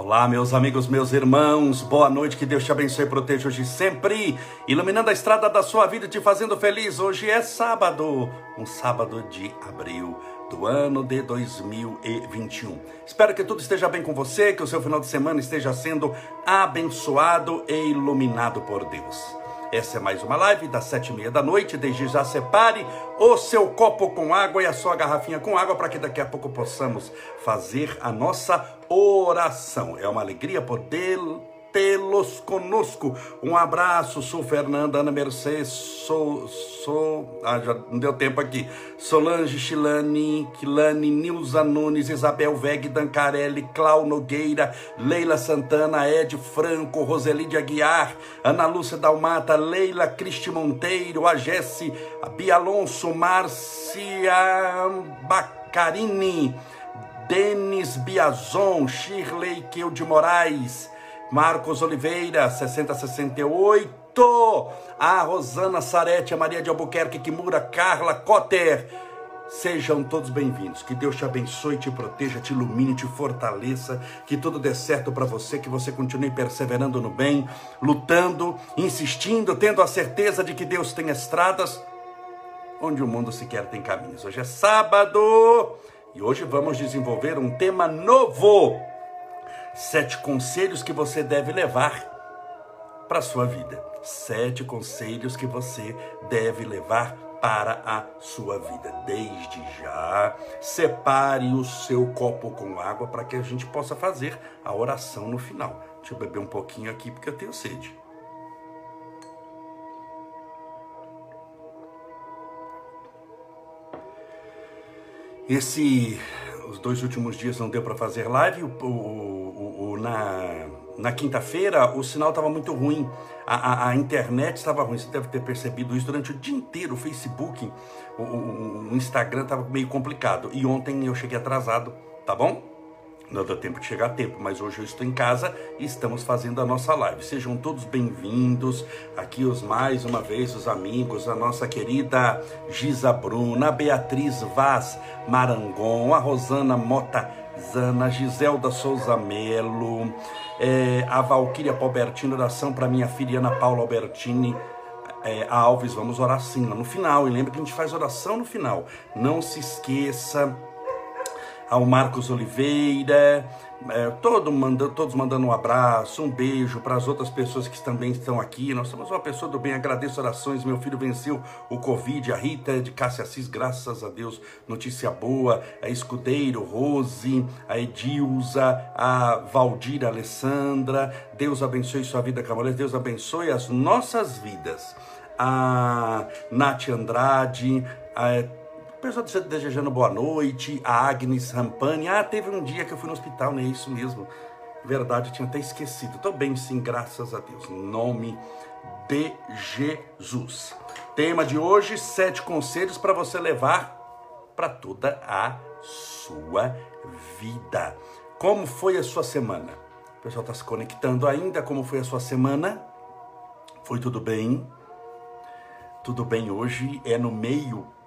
Olá, meus amigos, meus irmãos, boa noite, que Deus te abençoe e proteja hoje sempre, iluminando a estrada da sua vida e te fazendo feliz. Hoje é sábado, um sábado de abril do ano de 2021. Espero que tudo esteja bem com você, que o seu final de semana esteja sendo abençoado e iluminado por Deus. Essa é mais uma live das sete e meia da noite. Desde já separe o seu copo com água e a sua garrafinha com água para que daqui a pouco possamos fazer a nossa oração. É uma alegria poder tê-los conosco. Um abraço, sou Fernanda, Ana Mercedes, sou, sou, ah, já não deu tempo aqui. Solange Chilani, Quilani, Nilza Nunes, Isabel Veg, Dancarelli, Clau Nogueira, Leila Santana, Ed Franco, Roselide Aguiar, Ana Lúcia Dalmata, Leila Cristi Monteiro, a Jesse, a Bia Alonso, Márcia Bacarini, Denis Biazon, Shirley Keu de Moraes, Marcos Oliveira, 6068. A Rosana Sarete, a Maria de Albuquerque, Kimura, Carla Cotter. Sejam todos bem-vindos. Que Deus te abençoe, te proteja, te ilumine, te fortaleça. Que tudo dê certo para você, que você continue perseverando no bem, lutando, insistindo, tendo a certeza de que Deus tem estradas onde o mundo sequer tem caminhos. Hoje é sábado e hoje vamos desenvolver um tema novo Sete conselhos que você deve levar para a sua vida. Sete conselhos que você deve levar para a sua vida. Desde já, separe o seu copo com água para que a gente possa fazer a oração no final. Deixa eu beber um pouquinho aqui porque eu tenho sede. Esse os dois últimos dias não deu para fazer live. O, o, o, na na quinta-feira o sinal estava muito ruim, a, a, a, internet estava ruim. Você deve ter percebido isso durante o dia inteiro. O Facebook, o, o Instagram estava meio complicado. E ontem eu cheguei atrasado, tá bom? Não deu tempo de chegar a tempo, mas hoje eu estou em casa e estamos fazendo a nossa live. Sejam todos bem-vindos. Aqui os mais uma vez os amigos, a nossa querida Giza Bruna, a Beatriz Vaz Marangon, a Rosana Mota Zana, a Giselda Souza Melo, é, a Valquíria Palbertino, oração para minha filha Ana Paula Albertini. É, Alves, vamos orar sim, no final. E lembra que a gente faz oração no final. Não se esqueça ao Marcos Oliveira, é, todo manda, todos mandando um abraço, um beijo para as outras pessoas que também estão aqui. Nós somos uma pessoa do bem, agradeço orações. Meu filho venceu o Covid, a Rita de Cássia Assis, graças a Deus, notícia boa. A Escudeiro, Rose, a Edilza, a Valdir, Alessandra. Deus abençoe sua vida, Camolés. Deus abençoe as nossas vidas. A Nath Andrade, a pessoal desejando boa noite, a Agnes Rampani. Ah, teve um dia que eu fui no hospital, não é isso mesmo? Verdade, eu tinha até esquecido. Tô bem sim, graças a Deus. Em nome de Jesus. Tema de hoje: sete conselhos para você levar para toda a sua vida. Como foi a sua semana? O pessoal está se conectando ainda. Como foi a sua semana? Foi tudo bem? Tudo bem hoje é no meio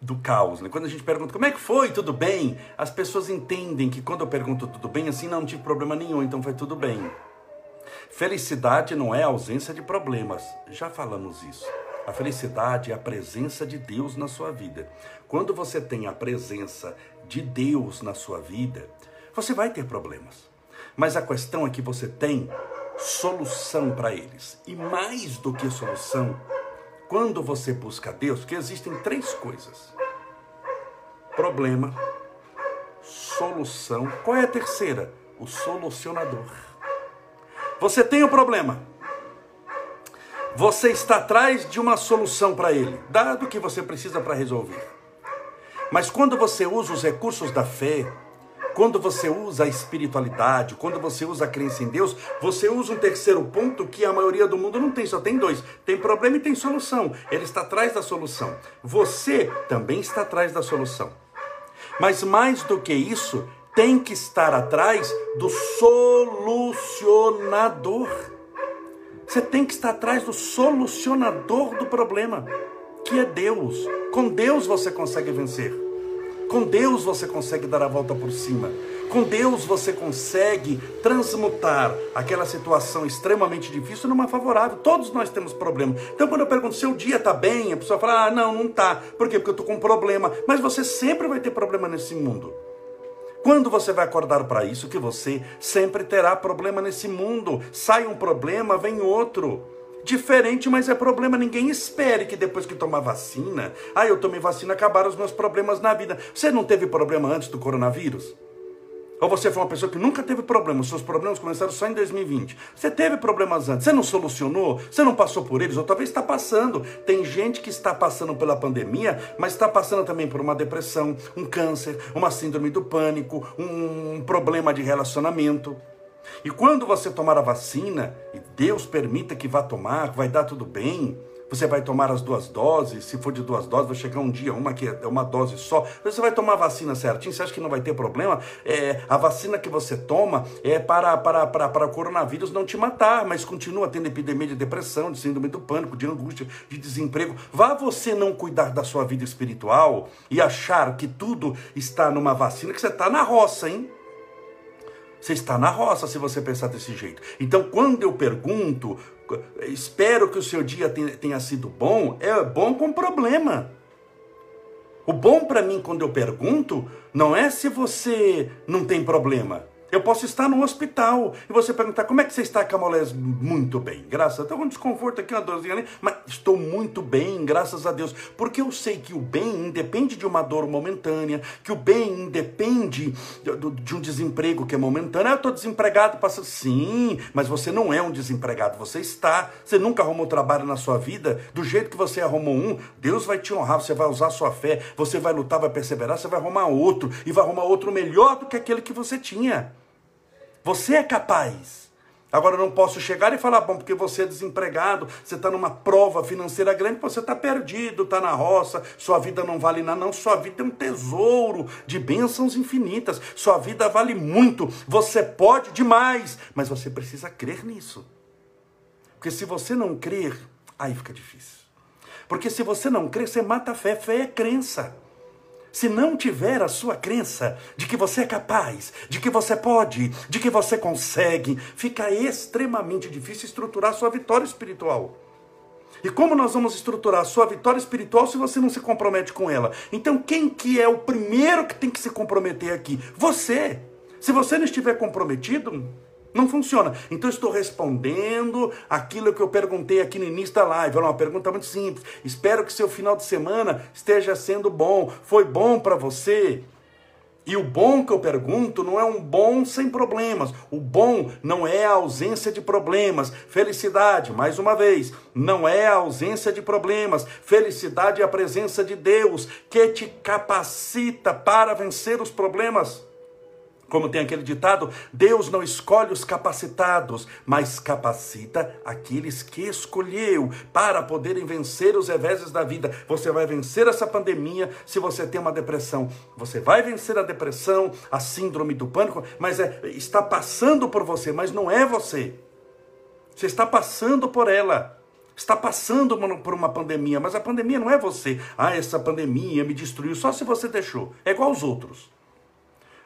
do caos. Né? Quando a gente pergunta como é que foi, tudo bem, as pessoas entendem que quando eu pergunto tudo bem, assim não, tive problema nenhum, então foi tudo bem. Felicidade não é ausência de problemas, já falamos isso. A felicidade é a presença de Deus na sua vida. Quando você tem a presença de Deus na sua vida, você vai ter problemas. Mas a questão é que você tem solução para eles. E mais do que solução, quando você busca Deus, porque existem três coisas: problema, solução. Qual é a terceira? O solucionador. Você tem um problema. Você está atrás de uma solução para ele, dado que você precisa para resolver. Mas quando você usa os recursos da fé, quando você usa a espiritualidade, quando você usa a crença em Deus, você usa um terceiro ponto que a maioria do mundo não tem, só tem dois. Tem problema e tem solução. Ele está atrás da solução. Você também está atrás da solução. Mas mais do que isso, tem que estar atrás do solucionador. Você tem que estar atrás do solucionador do problema, que é Deus. Com Deus você consegue vencer. Com Deus você consegue dar a volta por cima. Com Deus você consegue transmutar aquela situação extremamente difícil numa favorável. Todos nós temos problema. Então, quando eu pergunto se o dia está bem, a pessoa fala: ah, não, não está. Por quê? Porque eu estou com problema. Mas você sempre vai ter problema nesse mundo. Quando você vai acordar para isso, que você sempre terá problema nesse mundo. Sai um problema, vem outro. Diferente, mas é problema. Ninguém espere que depois que tomar vacina, ah, eu tomei vacina, acabaram os meus problemas na vida. Você não teve problema antes do coronavírus? Ou você foi uma pessoa que nunca teve problemas, seus problemas começaram só em 2020. Você teve problemas antes, você não solucionou, você não passou por eles, ou talvez está passando. Tem gente que está passando pela pandemia, mas está passando também por uma depressão, um câncer, uma síndrome do pânico, um problema de relacionamento. E quando você tomar a vacina, e Deus permita que vá tomar, vai dar tudo bem, você vai tomar as duas doses, se for de duas doses, vai chegar um dia, uma que é uma dose só. Você vai tomar a vacina certinho, você acha que não vai ter problema? É, a vacina que você toma é para, para, para, para o coronavírus não te matar, mas continua tendo epidemia de depressão, de síndrome do pânico, de angústia, de desemprego. Vá você não cuidar da sua vida espiritual e achar que tudo está numa vacina, que você está na roça, hein? Você está na roça se você pensar desse jeito. Então, quando eu pergunto espero que o seu dia tenha sido bom, é bom com problema. O bom para mim quando eu pergunto não é se você não tem problema. Eu posso estar no hospital e você perguntar como é que você está, Camolés? Muito bem, graças a Deus. Com um desconforto aqui, uma dorzinha ali, mas estou muito bem, graças a Deus. Porque eu sei que o bem independe de uma dor momentânea, que o bem independe de um desemprego que é momentâneo. Ah, eu estou desempregado, passa. Sim, mas você não é um desempregado, você está. Você nunca arrumou trabalho na sua vida. Do jeito que você arrumou um, Deus vai te honrar, você vai usar a sua fé, você vai lutar, vai perseverar, você vai arrumar outro e vai arrumar outro melhor do que aquele que você tinha. Você é capaz. Agora não posso chegar e falar, bom, porque você é desempregado, você está numa prova financeira grande, você está perdido, está na roça, sua vida não vale nada, não, sua vida é um tesouro de bênçãos infinitas, sua vida vale muito, você pode demais, mas você precisa crer nisso. Porque se você não crer, aí fica difícil. Porque se você não crer, você mata a fé, fé é crença. Se não tiver a sua crença de que você é capaz, de que você pode, de que você consegue, fica extremamente difícil estruturar a sua vitória espiritual. E como nós vamos estruturar a sua vitória espiritual se você não se compromete com ela? Então quem que é o primeiro que tem que se comprometer aqui? Você. Se você não estiver comprometido, não funciona. Então estou respondendo aquilo que eu perguntei aqui no início da live. Era uma pergunta muito simples. Espero que seu final de semana esteja sendo bom. Foi bom para você? E o bom que eu pergunto não é um bom sem problemas. O bom não é a ausência de problemas. Felicidade, mais uma vez, não é a ausência de problemas. Felicidade é a presença de Deus que te capacita para vencer os problemas. Como tem aquele ditado, Deus não escolhe os capacitados, mas capacita aqueles que escolheu para poderem vencer os reveses da vida. Você vai vencer essa pandemia se você tem uma depressão. Você vai vencer a depressão, a síndrome do pânico, mas é, está passando por você, mas não é você. Você está passando por ela está passando por uma pandemia, mas a pandemia não é você. Ah, essa pandemia me destruiu só se você deixou. É igual aos outros.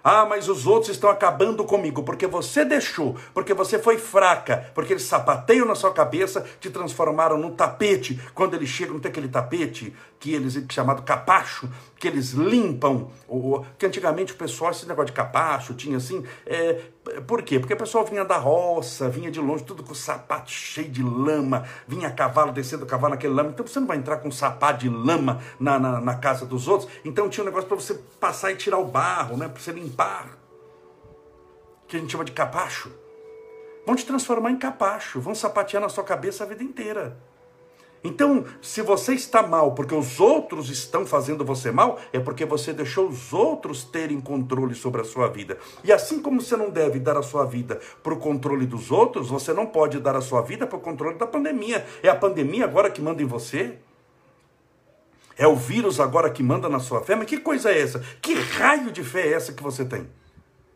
Ah, mas os outros estão acabando comigo porque você deixou, porque você foi fraca, porque eles sapateiam na sua cabeça, te transformaram num tapete. Quando eles chegam, tem aquele tapete que eles chamado capacho, que eles limpam, ou, que antigamente o pessoal, esse negócio de capacho, tinha assim, é, por quê? Porque o pessoal vinha da roça, vinha de longe, tudo com sapato cheio de lama, vinha a cavalo, descendo o cavalo naquele lama, então você não vai entrar com sapato de lama na, na, na casa dos outros, então tinha um negócio para você passar e tirar o barro, né, para você limpar, que a gente chama de capacho. Vão te transformar em capacho, vão sapatear na sua cabeça a vida inteira. Então, se você está mal porque os outros estão fazendo você mal, é porque você deixou os outros terem controle sobre a sua vida. E assim como você não deve dar a sua vida para o controle dos outros, você não pode dar a sua vida para o controle da pandemia. É a pandemia agora que manda em você? É o vírus agora que manda na sua fé? Mas que coisa é essa? Que raio de fé é essa que você tem?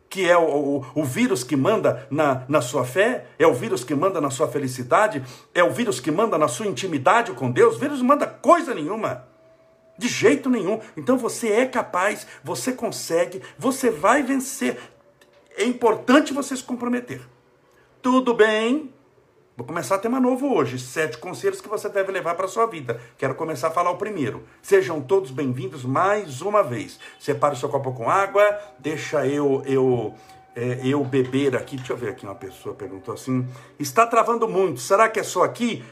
que é o, o, o, vírus que manda na, na sua fé, é o vírus que manda na sua felicidade, é o vírus que manda na sua intimidade com Deus. O vírus não manda coisa nenhuma. De jeito nenhum. Então você é capaz, você consegue, você vai vencer. É importante você se comprometer. Tudo bem? Vou começar tema novo hoje. Sete conselhos que você deve levar para a sua vida. Quero começar a falar o primeiro. Sejam todos bem-vindos mais uma vez. Separe o seu copo com água, deixa eu eu é, eu beber aqui. Deixa eu ver aqui uma pessoa perguntou assim: está travando muito? Será que é só aqui?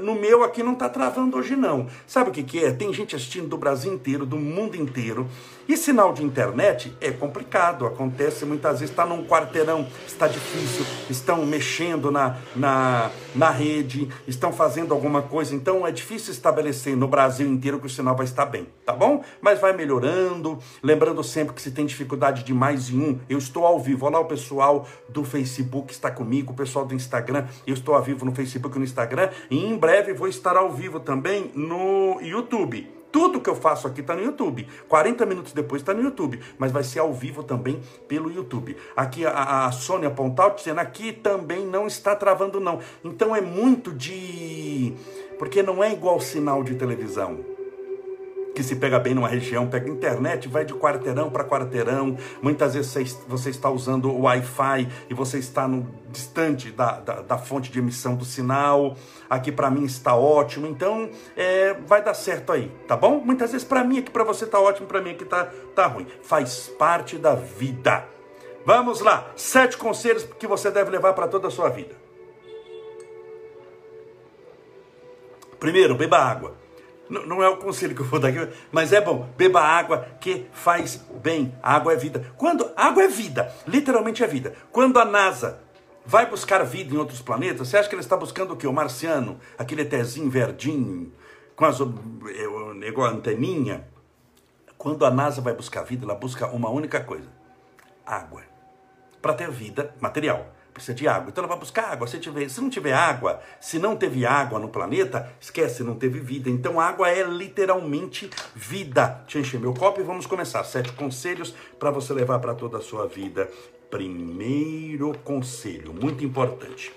No meu aqui não está travando hoje não. Sabe o que, que é? Tem gente assistindo do Brasil inteiro, do mundo inteiro. E sinal de internet é complicado, acontece muitas vezes, está num quarteirão, está difícil, estão mexendo na, na, na rede, estão fazendo alguma coisa, então é difícil estabelecer no Brasil inteiro que o sinal vai estar bem, tá bom? Mas vai melhorando, lembrando sempre que se tem dificuldade de mais em um, eu estou ao vivo, olha lá o pessoal do Facebook está comigo, o pessoal do Instagram, eu estou ao vivo no Facebook e no Instagram, e em breve vou estar ao vivo também no YouTube. Tudo que eu faço aqui está no YouTube. 40 minutos depois está no YouTube. Mas vai ser ao vivo também pelo YouTube. Aqui a, a Sônia Pontal dizendo aqui também não está travando, não. Então é muito de. Porque não é igual sinal de televisão que se pega bem numa região, pega internet, vai de quarteirão para quarteirão. Muitas vezes você está usando o Wi-Fi e você está no, distante da, da, da fonte de emissão do sinal. Aqui para mim está ótimo, então é, vai dar certo aí, tá bom? Muitas vezes para mim aqui para você está ótimo, para mim aqui tá, tá ruim. Faz parte da vida. Vamos lá, sete conselhos que você deve levar para toda a sua vida. Primeiro, beba água. Não, é o conselho que eu vou dar aqui, mas é bom. Beba água que faz bem. A água é vida. Quando água é vida, literalmente é vida. Quando a NASA vai buscar vida em outros planetas, você acha que ele está buscando o quê? O marciano, aquele ETzinho verdinho, com as igual a anteninha. Quando a NASA vai buscar vida, ela busca uma única coisa: água. Para ter vida material precisa de água. Então ela vai buscar água. Se, tiver, se não tiver água, se não teve água no planeta, esquece, não teve vida. Então água é literalmente vida. Eu encher meu copo e vamos começar. Sete conselhos para você levar para toda a sua vida. Primeiro conselho, muito importante.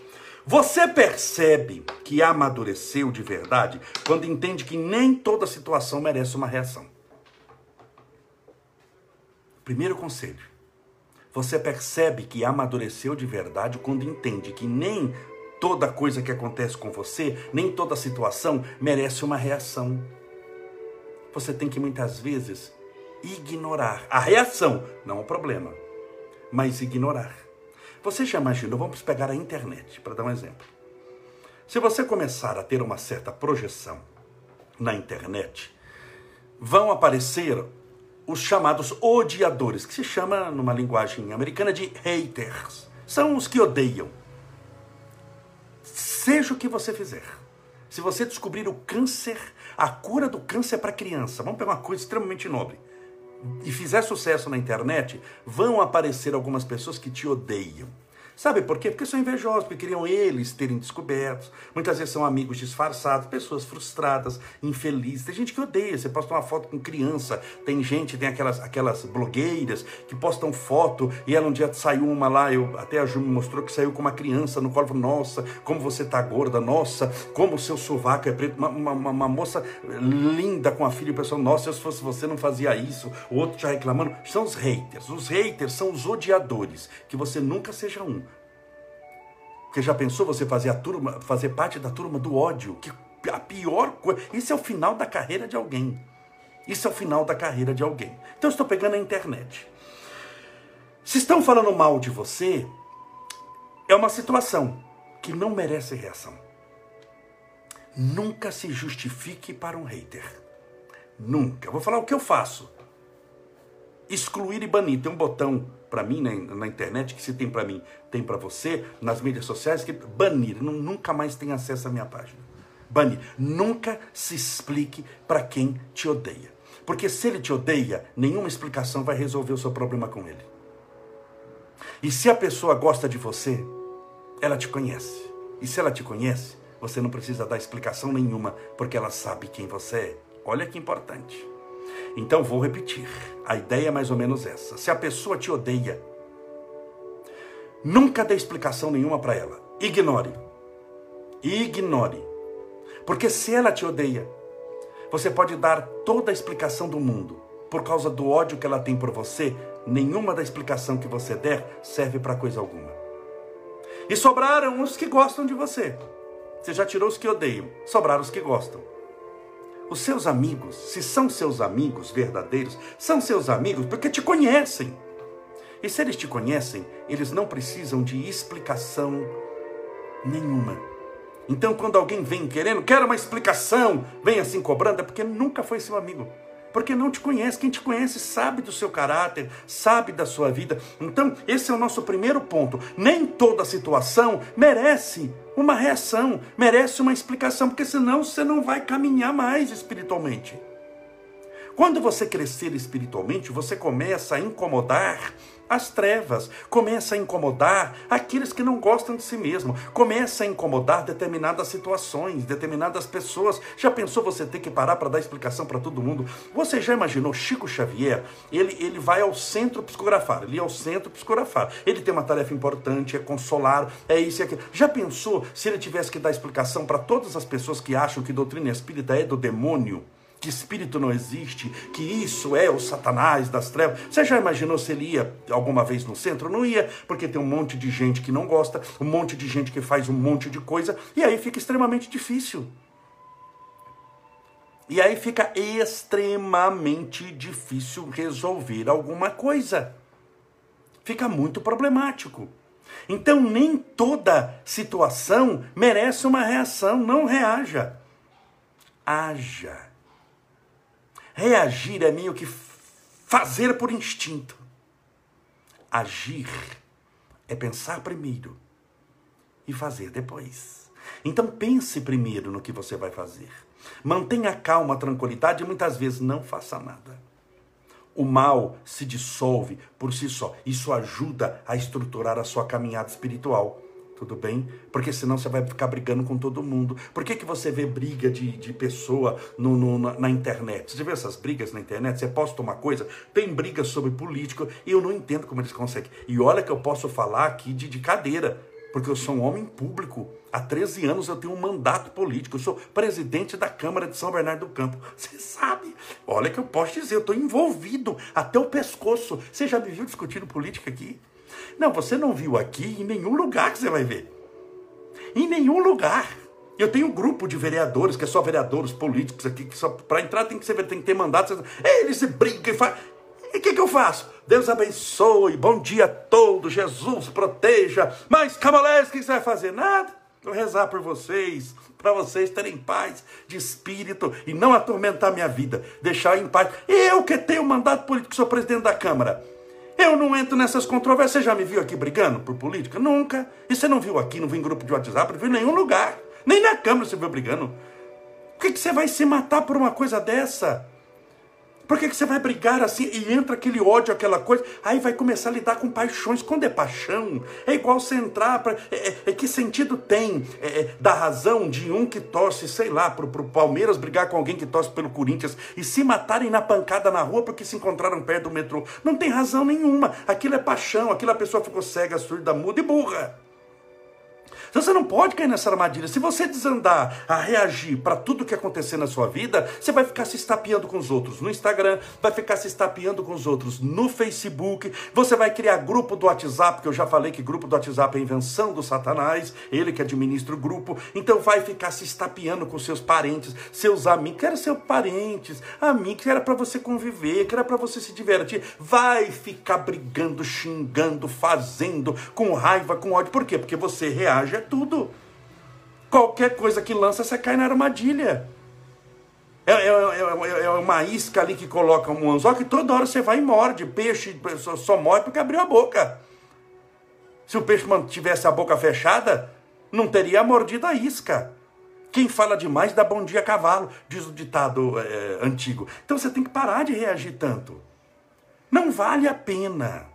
Você percebe que amadureceu de verdade quando entende que nem toda situação merece uma reação. Primeiro conselho você percebe que amadureceu de verdade quando entende que nem toda coisa que acontece com você, nem toda situação merece uma reação. Você tem que muitas vezes ignorar a reação, não o problema, mas ignorar. Você já imaginou? Vamos pegar a internet para dar um exemplo. Se você começar a ter uma certa projeção na internet, vão aparecer os chamados odiadores, que se chama numa linguagem americana de haters. São os que odeiam. Seja o que você fizer. Se você descobrir o câncer, a cura do câncer para criança, vamos pegar uma coisa extremamente nobre, e fizer sucesso na internet, vão aparecer algumas pessoas que te odeiam Sabe por quê? Porque são invejosos, porque queriam eles terem descobertos. Muitas vezes são amigos disfarçados, pessoas frustradas, infelizes. Tem gente que odeia. Você posta uma foto com criança. Tem gente, tem aquelas, aquelas blogueiras que postam foto e ela um dia saiu uma lá, eu, até a Ju me mostrou que saiu com uma criança no colo. Nossa, como você tá gorda. Nossa, como o seu sovaco é preto. Uma, uma, uma moça linda com a filha e o pessoal, nossa, se fosse você não fazia isso. O outro já reclamando. São os haters. Os haters são os odiadores. Que você nunca seja um. Porque já pensou você fazer a turma, fazer parte da turma do ódio? Que a pior coisa. Isso é o final da carreira de alguém. Isso é o final da carreira de alguém. Então eu estou pegando a internet. Se estão falando mal de você, é uma situação que não merece reação. Nunca se justifique para um hater. Nunca. Vou falar o que eu faço. Excluir e banir. Tem um botão para mim na, na, internet, que se tem para mim, tem para você, nas mídias sociais, que banir, nunca mais tem acesso à minha página. Banir. Nunca se explique para quem te odeia. Porque se ele te odeia, nenhuma explicação vai resolver o seu problema com ele. E se a pessoa gosta de você, ela te conhece. E se ela te conhece, você não precisa dar explicação nenhuma, porque ela sabe quem você é. Olha que importante. Então vou repetir. A ideia é mais ou menos essa. Se a pessoa te odeia, nunca dê explicação nenhuma para ela. Ignore. Ignore. Porque se ela te odeia, Você pode dar toda a explicação do mundo. Por causa do ódio que ela tem por você, nenhuma da explicação que você der serve para coisa alguma. E sobraram os que gostam de você. Você já tirou os que odeiam, sobraram os que gostam. Os seus amigos, se são seus amigos verdadeiros, são seus amigos porque te conhecem. E se eles te conhecem, eles não precisam de explicação nenhuma. Então, quando alguém vem querendo, quer uma explicação, vem assim cobrando, é porque nunca foi seu amigo. Porque não te conhece. Quem te conhece sabe do seu caráter, sabe da sua vida. Então, esse é o nosso primeiro ponto. Nem toda situação merece uma reação, merece uma explicação, porque senão você não vai caminhar mais espiritualmente. Quando você crescer espiritualmente, você começa a incomodar as trevas, começa a incomodar aqueles que não gostam de si mesmo, começa a incomodar determinadas situações, determinadas pessoas. Já pensou você ter que parar para dar explicação para todo mundo? Você já imaginou Chico Xavier? Ele, ele vai ao centro psicografar, ele é ao centro psicografar. Ele tem uma tarefa importante, é consolar, é isso e aquilo. Já pensou se ele tivesse que dar explicação para todas as pessoas que acham que doutrina espírita é do demônio? Que espírito não existe, que isso é o Satanás das trevas. Você já imaginou se ele ia alguma vez no centro? Não ia, porque tem um monte de gente que não gosta, um monte de gente que faz um monte de coisa, e aí fica extremamente difícil. E aí fica extremamente difícil resolver alguma coisa. Fica muito problemático. Então, nem toda situação merece uma reação. Não reaja. Haja. Reagir é meio que fazer por instinto. Agir é pensar primeiro e fazer depois. Então pense primeiro no que você vai fazer. Mantenha calma, tranquilidade e muitas vezes não faça nada. O mal se dissolve por si só. Isso ajuda a estruturar a sua caminhada espiritual tudo bem? Porque senão você vai ficar brigando com todo mundo. Por que, que você vê briga de, de pessoa no, no na, na, internet? Você vê essas brigas na internet? Você posta uma coisa, tem briga sobre político, e eu não entendo como eles conseguem. E olha que eu posso falar aqui de, de cadeira, porque eu sou um homem público. Há 13 anos eu tenho um mandato político. Eu sou presidente da Câmara de São Bernardo do Campo. Você sabe? Olha que eu posso dizer, eu estou envolvido até o pescoço. Você já me viu discutindo política aqui? Não, você não viu aqui em nenhum lugar que você vai ver. Em nenhum lugar. Eu tenho um grupo de vereadores, que é só vereadores políticos aqui, que só para entrar tem que, ser, tem que ter mandato. Eles se brincam e fazem. E o que, que eu faço? Deus abençoe, bom dia a todos, Jesus proteja. Mas, Camalés, o que você vai fazer? Nada. Vou rezar por vocês, para vocês terem paz de espírito e não atormentar minha vida, deixar em paz. Eu que tenho mandato político, sou presidente da Câmara. Eu não entro nessas controvérsias. Você já me viu aqui brigando por política? Nunca. E você não viu aqui, não viu em grupo de WhatsApp, não viu em nenhum lugar. Nem na Câmara você viu brigando. Por que, que você vai se matar por uma coisa dessa? Por que, que você vai brigar assim e entra aquele ódio, aquela coisa? Aí vai começar a lidar com paixões. Quando é paixão, é igual você entrar. Pra, é, é, é que sentido tem é, é, da razão de um que torce, sei lá, pro, pro Palmeiras brigar com alguém que torce pelo Corinthians e se matarem na pancada na rua porque se encontraram perto do metrô? Não tem razão nenhuma. Aquilo é paixão, aquilo a pessoa ficou cega, surda, muda e burra. Então você não pode cair nessa armadilha. Se você desandar a reagir para tudo que acontecer na sua vida, você vai ficar se estapeando com os outros no Instagram, vai ficar se estapeando com os outros no Facebook, você vai criar grupo do WhatsApp, que eu já falei que grupo do WhatsApp é invenção do Satanás, ele que administra o grupo. Então vai ficar se estapeando com seus parentes, seus amigos, que eram seus parentes, amigos, que era para você conviver, que era para você se divertir. Vai ficar brigando, xingando, fazendo, com raiva, com ódio. Por quê? Porque você reage tudo. Qualquer coisa que lança, você cai na armadilha. É, é, é, é, uma isca ali que coloca um anzol que toda hora você vai e morde. Peixe só, só morre porque abriu a boca. Se o peixe mantivesse a boca fechada, não teria mordido a isca. Quem fala demais dá bom dia a cavalo, diz o ditado é, antigo. Então você tem que parar de reagir tanto. Não vale a pena.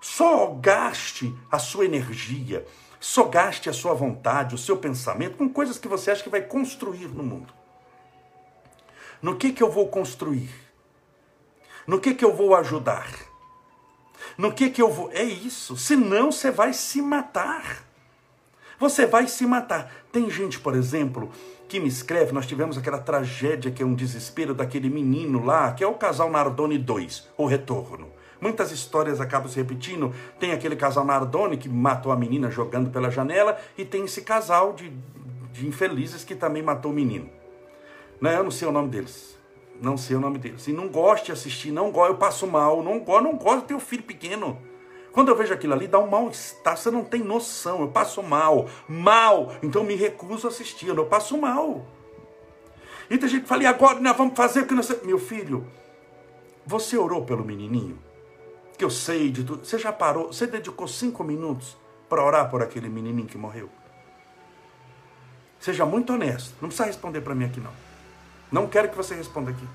Só gaste a sua energia, só gaste a sua vontade, o seu pensamento com coisas que você acha que vai construir no mundo. No que que eu vou construir? No que que eu vou ajudar? No que que eu vou. É isso. Senão você vai se matar. você vai se matar. Tem gente, por exemplo, que me escreve, nós tivemos aquela tragédia que é um desespero daquele menino lá, que é o casal Nardoni 2, o retorno. Muitas histórias acabam se repetindo. Tem aquele casal Nardoni que matou a menina jogando pela janela, e tem esse casal de, de infelizes que também matou o menino. Né? Eu não sei o nome deles. Não sei o nome deles. E não gosto de assistir, não gosto, eu passo mal, não gosto, não gosto de ter um filho pequeno. Quando eu vejo aquilo ali, dá um mal-estar, você não tem noção, eu passo mal, mal, então me recuso a assistir, eu passo mal. E tem gente que fala, e agora nós vamos fazer o que nós... Meu filho, você orou pelo menininho? Que eu sei de tudo. Você já parou, você dedicou cinco minutos para orar por aquele menininho que morreu? Seja muito honesto, não precisa responder para mim aqui não. Não quero que você responda aqui.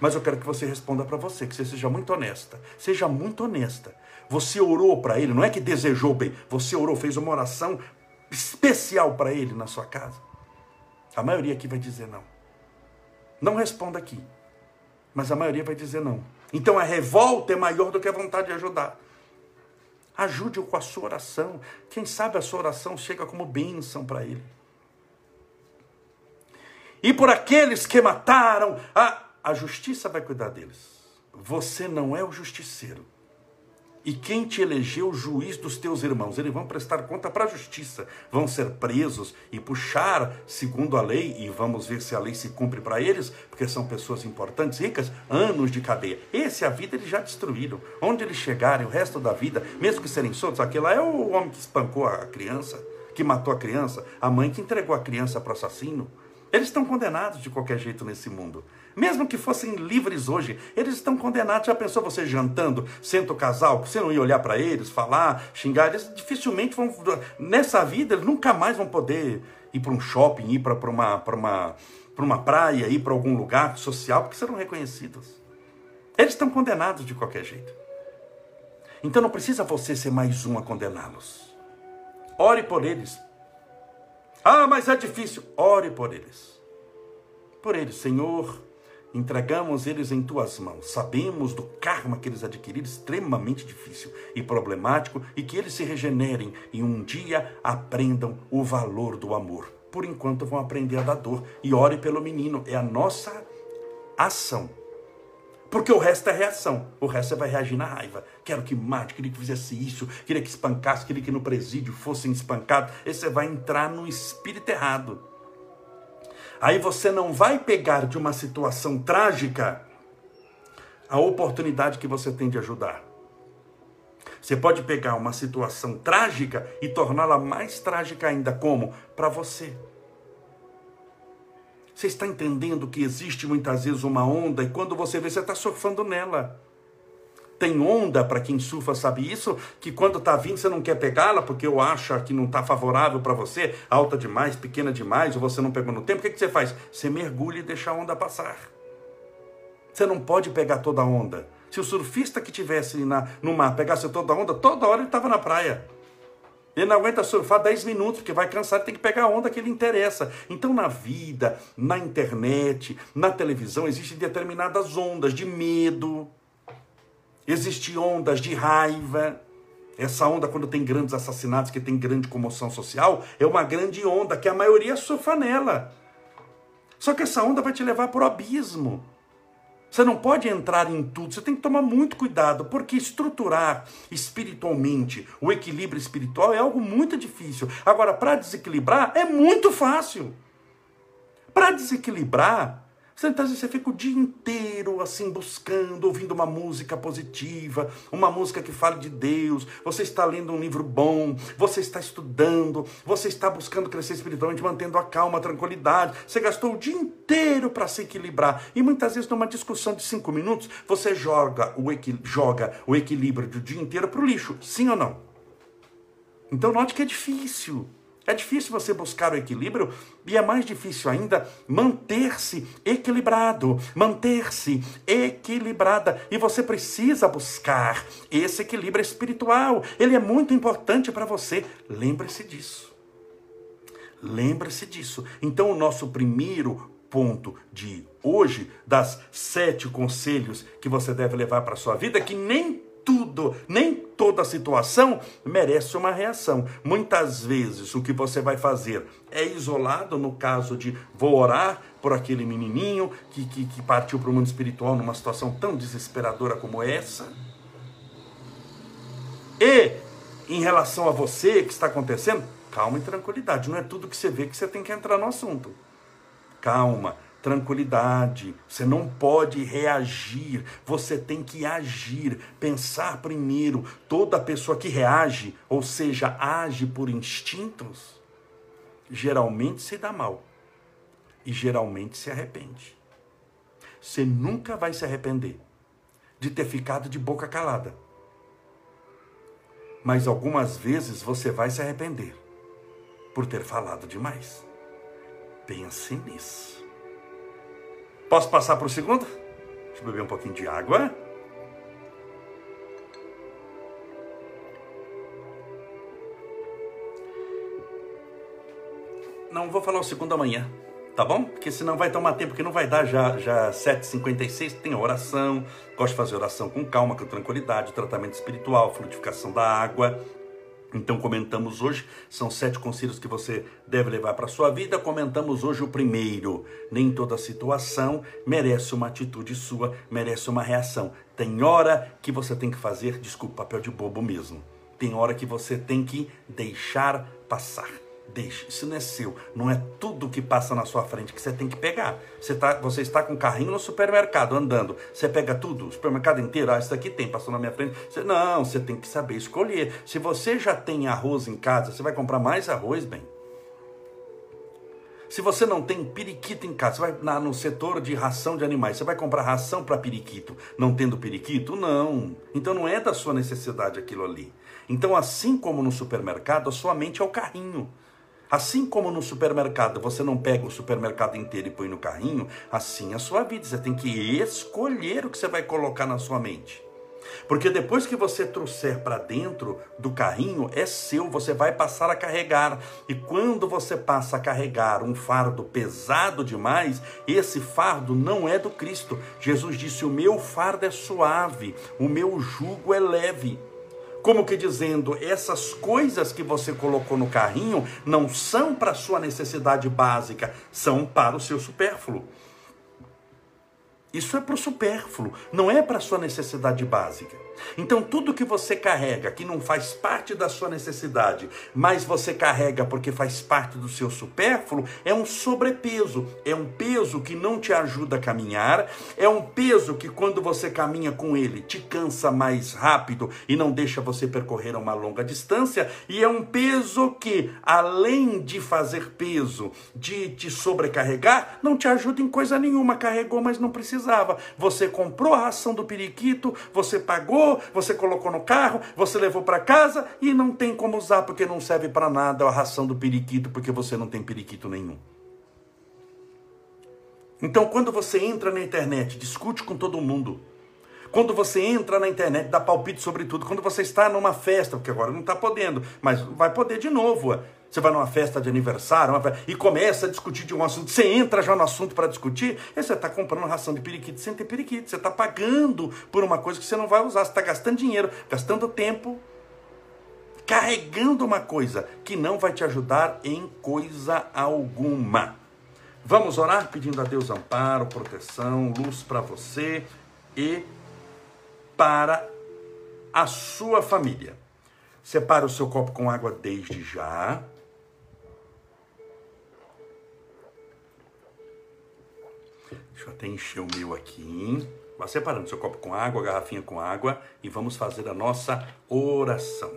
Mas eu quero que você responda para você, que você seja muito honesta. Seja muito honesta. Você orou para ele, não é que desejou bem, você orou, fez uma oração especial para ele na sua casa. A maioria aqui vai dizer não. Não responda aqui. Mas a maioria vai dizer não. Então a revolta é maior do que a vontade de ajudar. Ajude-o com a sua oração. Quem sabe a sua oração chega como bênção para ele. E por aqueles que mataram, a, a justiça vai cuidar deles. Você não é o justiceiro. E quem te elegeu juiz dos teus irmãos? Eles vão prestar conta para a justiça, vão ser presos e puxar segundo a lei, e vamos ver se a lei se cumpre para eles, porque são pessoas importantes, ricas, anos de cadeia. Esse a vida eles já destruíram. Onde eles chegarem o resto da vida, mesmo que serem soltos, aquele lá é o homem que espancou a criança, que matou a criança, a mãe que entregou a criança para o assassino. Eles estão condenados de qualquer jeito nesse mundo. Mesmo que fossem livres hoje, eles estão condenados. Já pensou você jantando, senta o casal, você não ia olhar para eles, falar, xingar? Eles dificilmente vão. Nessa vida, eles nunca mais vão poder ir para um shopping, ir para uma, uma, uma praia, ir para algum lugar social, porque serão reconhecidos. Eles estão condenados de qualquer jeito. Então não precisa você ser mais um a condená-los. Ore por eles. Ah, mas é difícil. Ore por eles. Por eles, Senhor entregamos eles em tuas mãos. Sabemos do karma que eles adquiriram, extremamente difícil e problemático, e que eles se regenerem e um dia aprendam o valor do amor. Por enquanto vão aprender a dar dor. E ore pelo menino, é a nossa ação. Porque o resto é reação. O resto você vai reagir na raiva. Quero que mate, queria que fizesse isso, queria que espancasse, queria que no presídio fossem espancados. Esse você vai entrar no espírito errado. Aí você não vai pegar de uma situação trágica a oportunidade que você tem de ajudar. Você pode pegar uma situação trágica e torná-la mais trágica ainda. Como? Para você. Você está entendendo que existe muitas vezes uma onda e quando você vê, você está surfando nela. Tem onda para quem surfa, sabe isso? Que quando está vindo você não quer pegá-la porque eu acho que não está favorável para você, alta demais, pequena demais, ou você não pegou no tempo. O que, que você faz? Você mergulha e deixa a onda passar. Você não pode pegar toda a onda. Se o surfista que tivesse na, no mar pegasse toda a onda, toda hora ele estava na praia. Ele não aguenta surfar 10 minutos, porque vai cansar, tem que pegar a onda que ele interessa. Então, na vida, na internet, na televisão, existem determinadas ondas de medo, Existem ondas de raiva. Essa onda, quando tem grandes assassinatos, que tem grande comoção social, é uma grande onda que a maioria surfa nela. Só que essa onda vai te levar para o abismo. Você não pode entrar em tudo, você tem que tomar muito cuidado, porque estruturar espiritualmente o equilíbrio espiritual é algo muito difícil. Agora, para desequilibrar, é muito fácil. Para desequilibrar, vezes você fica o dia inteiro assim buscando, ouvindo uma música positiva, uma música que fale de Deus. Você está lendo um livro bom, você está estudando, você está buscando crescer espiritualmente, mantendo a calma, a tranquilidade. Você gastou o dia inteiro para se equilibrar. E muitas vezes, numa discussão de cinco minutos, você joga o, equi joga o equilíbrio do dia inteiro para o lixo. Sim ou não? Então, note que é difícil. É difícil você buscar o equilíbrio e é mais difícil ainda manter-se equilibrado, manter-se equilibrada. E você precisa buscar esse equilíbrio espiritual. Ele é muito importante para você. Lembre-se disso. Lembre-se disso. Então, o nosso primeiro ponto de hoje, das sete conselhos que você deve levar para a sua vida, que nem tudo, nem toda situação merece uma reação. Muitas vezes o que você vai fazer é isolado, no caso de vou orar por aquele menininho que, que, que partiu para o mundo espiritual numa situação tão desesperadora como essa. E, em relação a você que está acontecendo, calma e tranquilidade. Não é tudo que você vê que você tem que entrar no assunto. Calma, tranquilidade. Você não pode reagir, você tem que agir, pensar primeiro. Toda pessoa que reage, ou seja, age por instintos, geralmente se dá mal e geralmente se arrepende. Você nunca vai se arrepender de ter ficado de boca calada. Mas algumas vezes você vai se arrepender por ter falado demais. Pense nisso. Posso passar para o segundo? Deixa eu beber um pouquinho de água. Não vou falar o segundo amanhã, tá bom? Porque senão vai tomar tempo, que não vai dar já, já 7h56, tem oração, gosto de fazer oração com calma, com tranquilidade, tratamento espiritual, fluidificação da água, então comentamos hoje, são sete conselhos que você deve levar para a sua vida. Comentamos hoje o primeiro. Nem toda situação merece uma atitude sua, merece uma reação. Tem hora que você tem que fazer, desculpa, papel de bobo mesmo. Tem hora que você tem que deixar passar. Deixe, isso não é seu, não é tudo que passa na sua frente que você tem que pegar. Você, tá, você está com um carrinho no supermercado andando, você pega tudo, o supermercado inteiro, ah, isso aqui tem, passou na minha frente. Você, não, você tem que saber escolher. Se você já tem arroz em casa, você vai comprar mais arroz, bem. Se você não tem periquito em casa, vai na, no setor de ração de animais, você vai comprar ração para periquito, não tendo periquito? Não. Então não é da sua necessidade aquilo ali. Então, assim como no supermercado, a sua mente é o carrinho. Assim como no supermercado você não pega o supermercado inteiro e põe no carrinho, assim é a sua vida. Você tem que escolher o que você vai colocar na sua mente. Porque depois que você trouxer para dentro do carrinho, é seu, você vai passar a carregar. E quando você passa a carregar um fardo pesado demais, esse fardo não é do Cristo. Jesus disse: O meu fardo é suave, o meu jugo é leve como que dizendo, essas coisas que você colocou no carrinho não são para sua necessidade básica, são para o seu supérfluo. Isso é para o supérfluo, não é para a sua necessidade básica. Então, tudo que você carrega que não faz parte da sua necessidade, mas você carrega porque faz parte do seu supérfluo, é um sobrepeso, é um peso que não te ajuda a caminhar, é um peso que quando você caminha com ele te cansa mais rápido e não deixa você percorrer uma longa distância, e é um peso que, além de fazer peso, de te sobrecarregar, não te ajuda em coisa nenhuma. Carregou, mas não precisa precisava. Você comprou a ração do periquito, você pagou, você colocou no carro, você levou para casa e não tem como usar porque não serve para nada a ração do periquito porque você não tem periquito nenhum. Então, quando você entra na internet, discute com todo mundo. Quando você entra na internet, dá palpite sobre tudo. Quando você está numa festa, porque agora não está podendo, mas vai poder de novo. Você vai numa festa de aniversário festa, e começa a discutir de um assunto, você entra já no assunto para discutir, e você está comprando ração de periquito sem ter periquito. Você está pagando por uma coisa que você não vai usar. Você está gastando dinheiro, gastando tempo, carregando uma coisa que não vai te ajudar em coisa alguma. Vamos orar pedindo a Deus amparo, proteção, luz para você e para a sua família. Separe o seu copo com água desde já. Deixa eu até encher o meu aqui. Vá separando seu copo com água, garrafinha com água e vamos fazer a nossa oração.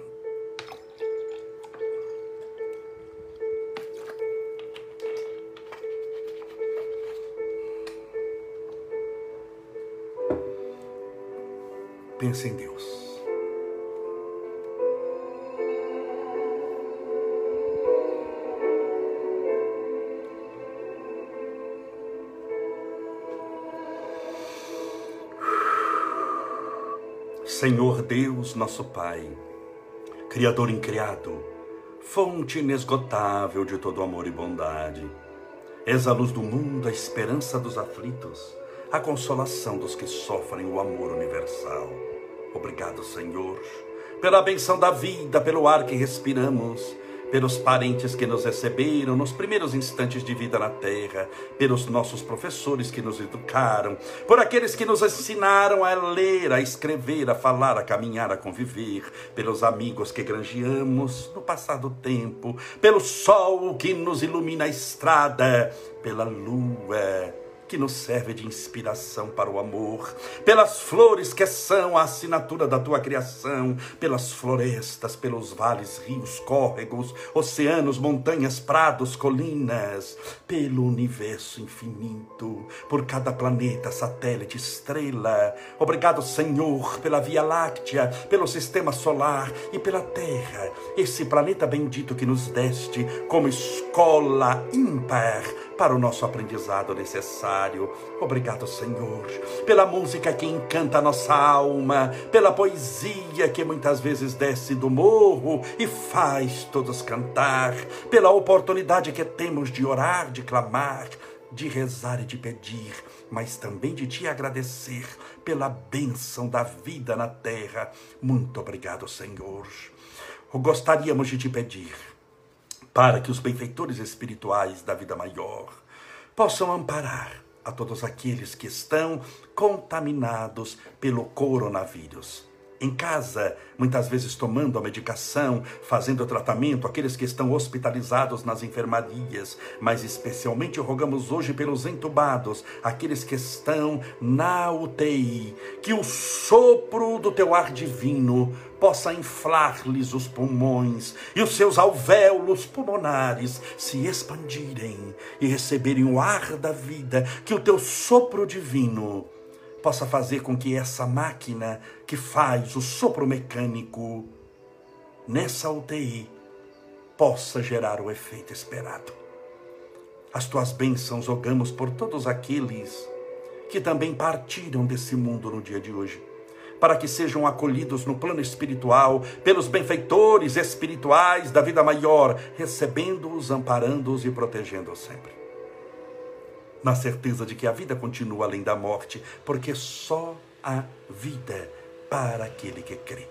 Pensa em Deus. Senhor Deus, nosso Pai, Criador incriado, fonte inesgotável de todo amor e bondade, és a luz do mundo, a esperança dos aflitos, a consolação dos que sofrem o amor universal. Obrigado, Senhor, pela benção da vida, pelo ar que respiramos pelos parentes que nos receberam nos primeiros instantes de vida na terra, pelos nossos professores que nos educaram, por aqueles que nos ensinaram a ler, a escrever, a falar, a caminhar, a conviver, pelos amigos que granjeamos no passado tempo, pelo sol que nos ilumina a estrada, pela lua que nos serve de inspiração para o amor, pelas flores que são a assinatura da tua criação, pelas florestas, pelos vales, rios, córregos, oceanos, montanhas, prados, colinas, pelo universo infinito, por cada planeta, satélite, estrela. Obrigado, Senhor, pela Via Láctea, pelo sistema solar e pela Terra, esse planeta bendito que nos deste como escola ímpar para o nosso aprendizado necessário. Obrigado, Senhor, pela música que encanta a nossa alma, pela poesia que muitas vezes desce do morro e faz todos cantar, pela oportunidade que temos de orar, de clamar, de rezar e de pedir, mas também de te agradecer pela bênção da vida na terra. Muito obrigado, Senhor. Gostaríamos de te pedir para que os benfeitores espirituais da vida maior possam amparar a todos aqueles que estão contaminados pelo coronavírus. Em casa, muitas vezes tomando a medicação, fazendo o tratamento, aqueles que estão hospitalizados nas enfermarias, mas especialmente rogamos hoje pelos entubados, aqueles que estão na UTI, que o sopro do teu ar divino possa inflar-lhes os pulmões e os seus alvéolos pulmonares se expandirem e receberem o ar da vida, que o teu sopro divino possa fazer com que essa máquina que faz o sopro mecânico nessa UTI possa gerar o efeito esperado. As tuas bênçãos rogamos por todos aqueles que também partiram desse mundo no dia de hoje, para que sejam acolhidos no plano espiritual pelos benfeitores espirituais da vida maior, recebendo-os, amparando-os e protegendo-os sempre na certeza de que a vida continua além da morte, porque só há vida para aquele que crê.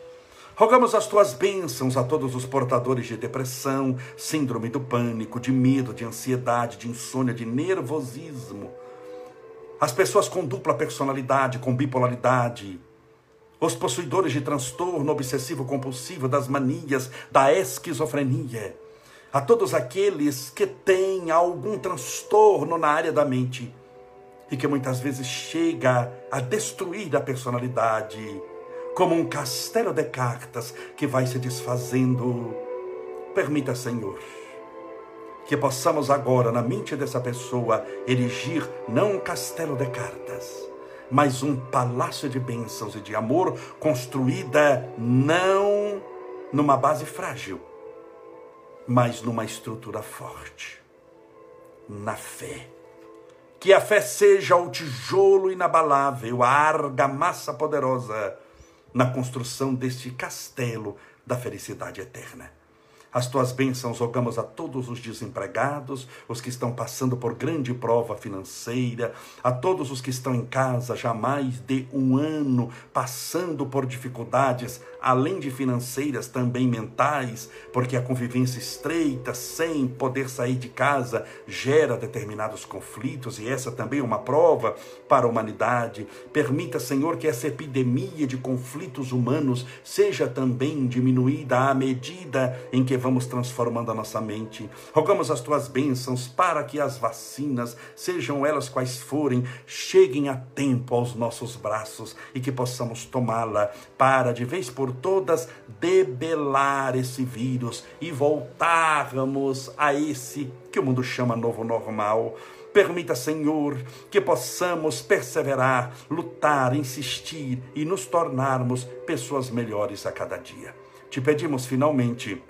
Rogamos as tuas bênçãos a todos os portadores de depressão, síndrome do pânico, de medo, de ansiedade, de insônia, de nervosismo. As pessoas com dupla personalidade, com bipolaridade, os possuidores de transtorno obsessivo compulsivo, das manias, da esquizofrenia a todos aqueles que têm algum transtorno na área da mente e que muitas vezes chega a destruir a personalidade, como um castelo de cartas que vai se desfazendo. Permita, Senhor, que possamos agora, na mente dessa pessoa, erigir não um castelo de cartas, mas um palácio de bênçãos e de amor construída não numa base frágil, mas numa estrutura forte, na fé. Que a fé seja o tijolo inabalável, a argamassa poderosa na construção deste castelo da felicidade eterna. As tuas bênçãos rogamos a todos os desempregados, os que estão passando por grande prova financeira, a todos os que estão em casa já mais de um ano passando por dificuldades, além de financeiras, também mentais, porque a convivência estreita, sem poder sair de casa, gera determinados conflitos, e essa também é uma prova para a humanidade. Permita, Senhor, que essa epidemia de conflitos humanos seja também diminuída à medida em que vamos transformando a nossa mente. Rogamos as tuas bênçãos para que as vacinas, sejam elas quais forem, cheguem a tempo aos nossos braços e que possamos tomá-la para, de vez por todas, debelar esse vírus e voltarmos a esse que o mundo chama novo normal. Permita, Senhor, que possamos perseverar, lutar, insistir e nos tornarmos pessoas melhores a cada dia. Te pedimos finalmente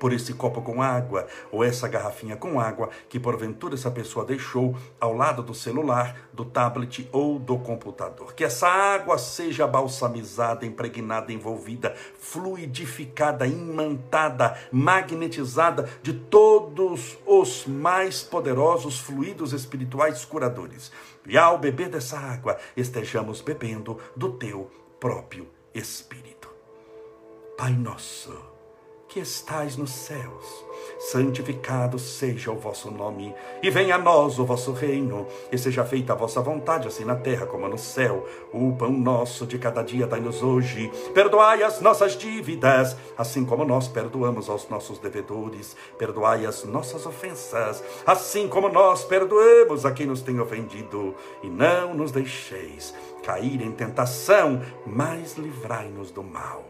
por esse copo com água ou essa garrafinha com água que porventura essa pessoa deixou ao lado do celular, do tablet ou do computador. Que essa água seja balsamizada, impregnada, envolvida, fluidificada, imantada, magnetizada de todos os mais poderosos fluidos espirituais curadores. E ao beber dessa água, estejamos bebendo do teu próprio Espírito. Pai nosso, que estais nos céus, santificado seja o vosso nome, e venha a nós o vosso reino, e seja feita a vossa vontade, assim na terra como no céu. O pão nosso de cada dia dai-nos hoje. Perdoai as nossas dívidas, assim como nós perdoamos aos nossos devedores. Perdoai as nossas ofensas, assim como nós perdoamos a quem nos tem ofendido. E não nos deixeis cair em tentação, mas livrai-nos do mal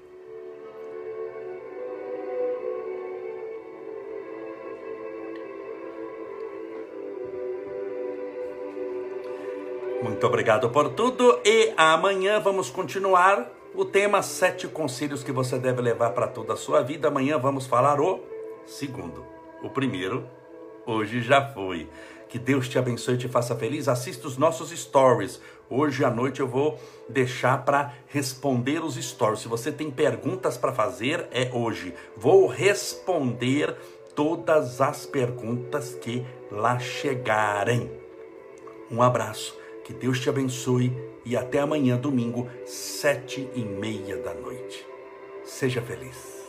Muito obrigado por tudo e amanhã vamos continuar o tema sete conselhos que você deve levar para toda a sua vida. Amanhã vamos falar o segundo. O primeiro hoje já foi. Que Deus te abençoe e te faça feliz. Assista os nossos stories. Hoje à noite eu vou deixar para responder os stories. Se você tem perguntas para fazer, é hoje. Vou responder todas as perguntas que lá chegarem. Um abraço que Deus te abençoe e até amanhã, domingo, sete e meia da noite. Seja feliz.